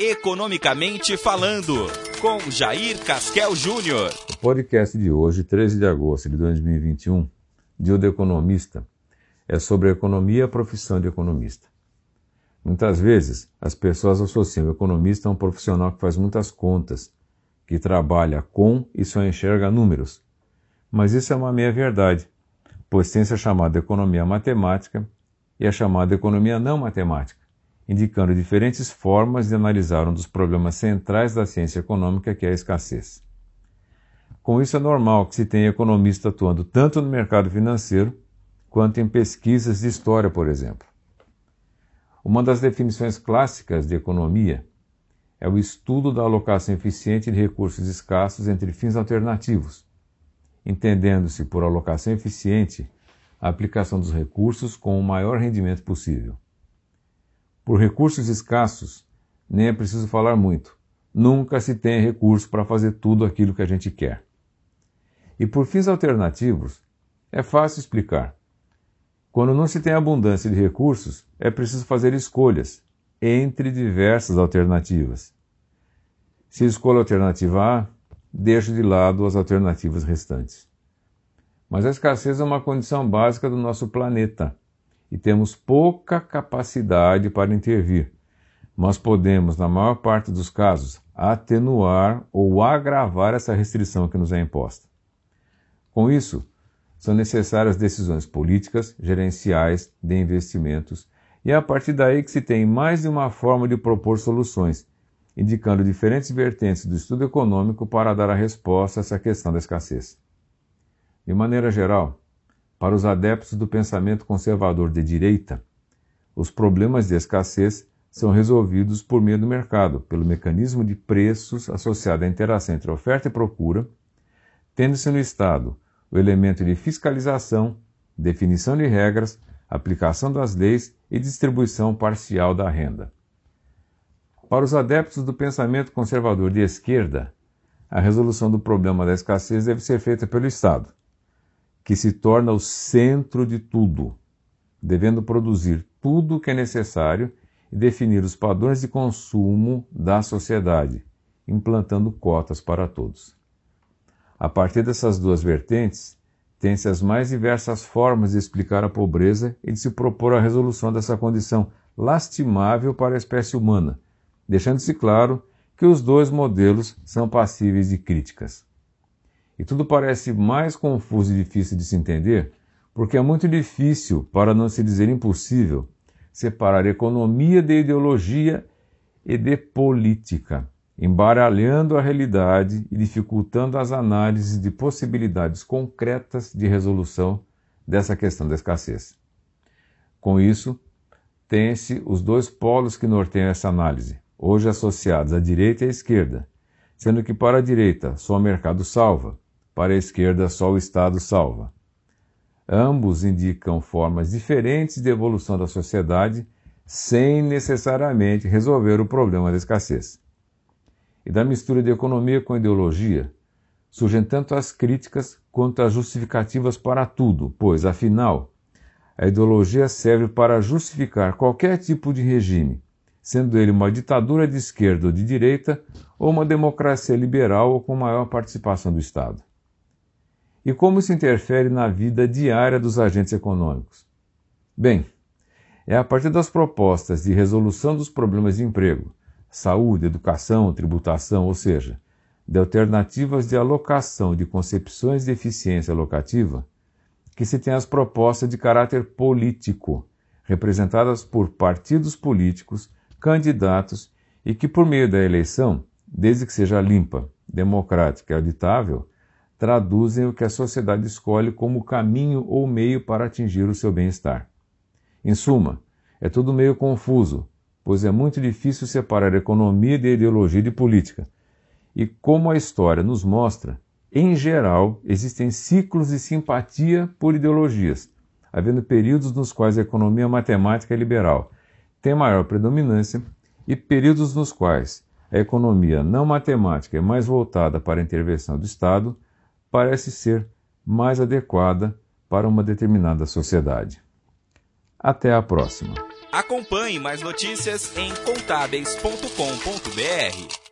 Economicamente Falando, com Jair Casquel Júnior. O podcast de hoje, 13 de agosto de 2021, Dia do Economista, é sobre a economia e a profissão de economista. Muitas vezes, as pessoas associam o economista a um profissional que faz muitas contas, que trabalha com e só enxerga números. Mas isso é uma meia-verdade, pois tem-se a chamada economia matemática e a chamada economia não matemática indicando diferentes formas de analisar um dos problemas centrais da ciência econômica, que é a escassez. Com isso, é normal que se tenha economistas atuando tanto no mercado financeiro quanto em pesquisas de história, por exemplo. Uma das definições clássicas de economia é o estudo da alocação eficiente de recursos escassos entre fins alternativos, entendendo-se por alocação eficiente a aplicação dos recursos com o maior rendimento possível. Por recursos escassos, nem é preciso falar muito. Nunca se tem recurso para fazer tudo aquilo que a gente quer. E por fins alternativos, é fácil explicar. Quando não se tem abundância de recursos, é preciso fazer escolhas entre diversas alternativas. Se escolho a alternativa A, deixo de lado as alternativas restantes. Mas a escassez é uma condição básica do nosso planeta e temos pouca capacidade para intervir, mas podemos, na maior parte dos casos, atenuar ou agravar essa restrição que nos é imposta. Com isso, são necessárias decisões políticas, gerenciais, de investimentos, e é a partir daí que se tem mais de uma forma de propor soluções, indicando diferentes vertentes do estudo econômico para dar a resposta a essa questão da escassez. De maneira geral, para os adeptos do pensamento conservador de direita, os problemas de escassez são resolvidos por meio do mercado, pelo mecanismo de preços associado à interação entre oferta e procura, tendo-se no Estado o elemento de fiscalização, definição de regras, aplicação das leis e distribuição parcial da renda. Para os adeptos do pensamento conservador de esquerda, a resolução do problema da escassez deve ser feita pelo Estado, que se torna o centro de tudo, devendo produzir tudo o que é necessário e definir os padrões de consumo da sociedade, implantando cotas para todos. A partir dessas duas vertentes, tem-se as mais diversas formas de explicar a pobreza e de se propor a resolução dessa condição lastimável para a espécie humana, deixando-se claro que os dois modelos são passíveis de críticas. E tudo parece mais confuso e difícil de se entender, porque é muito difícil, para não se dizer impossível, separar economia de ideologia e de política, embaralhando a realidade e dificultando as análises de possibilidades concretas de resolução dessa questão da escassez. Com isso, tem-se os dois polos que norteiam essa análise, hoje associados à direita e à esquerda, sendo que para a direita só o mercado salva, para a esquerda, só o Estado salva. Ambos indicam formas diferentes de evolução da sociedade sem necessariamente resolver o problema da escassez. E da mistura de economia com ideologia, surgem tanto as críticas quanto as justificativas para tudo, pois, afinal, a ideologia serve para justificar qualquer tipo de regime, sendo ele uma ditadura de esquerda ou de direita, ou uma democracia liberal ou com maior participação do Estado. E como isso interfere na vida diária dos agentes econômicos? Bem, é a partir das propostas de resolução dos problemas de emprego, saúde, educação, tributação, ou seja, de alternativas de alocação de concepções de eficiência alocativa, que se tem as propostas de caráter político, representadas por partidos políticos, candidatos e que, por meio da eleição, desde que seja limpa, democrática e auditável, traduzem o que a sociedade escolhe como caminho ou meio para atingir o seu bem-estar. Em suma, é tudo meio confuso, pois é muito difícil separar economia de ideologia de política. E como a história nos mostra, em geral, existem ciclos de simpatia por ideologias, havendo períodos nos quais a economia matemática é liberal tem maior predominância e períodos nos quais a economia não matemática é mais voltada para a intervenção do Estado parece ser mais adequada para uma determinada sociedade. Até a próxima. Acompanhe mais notícias em contábeis.com.br.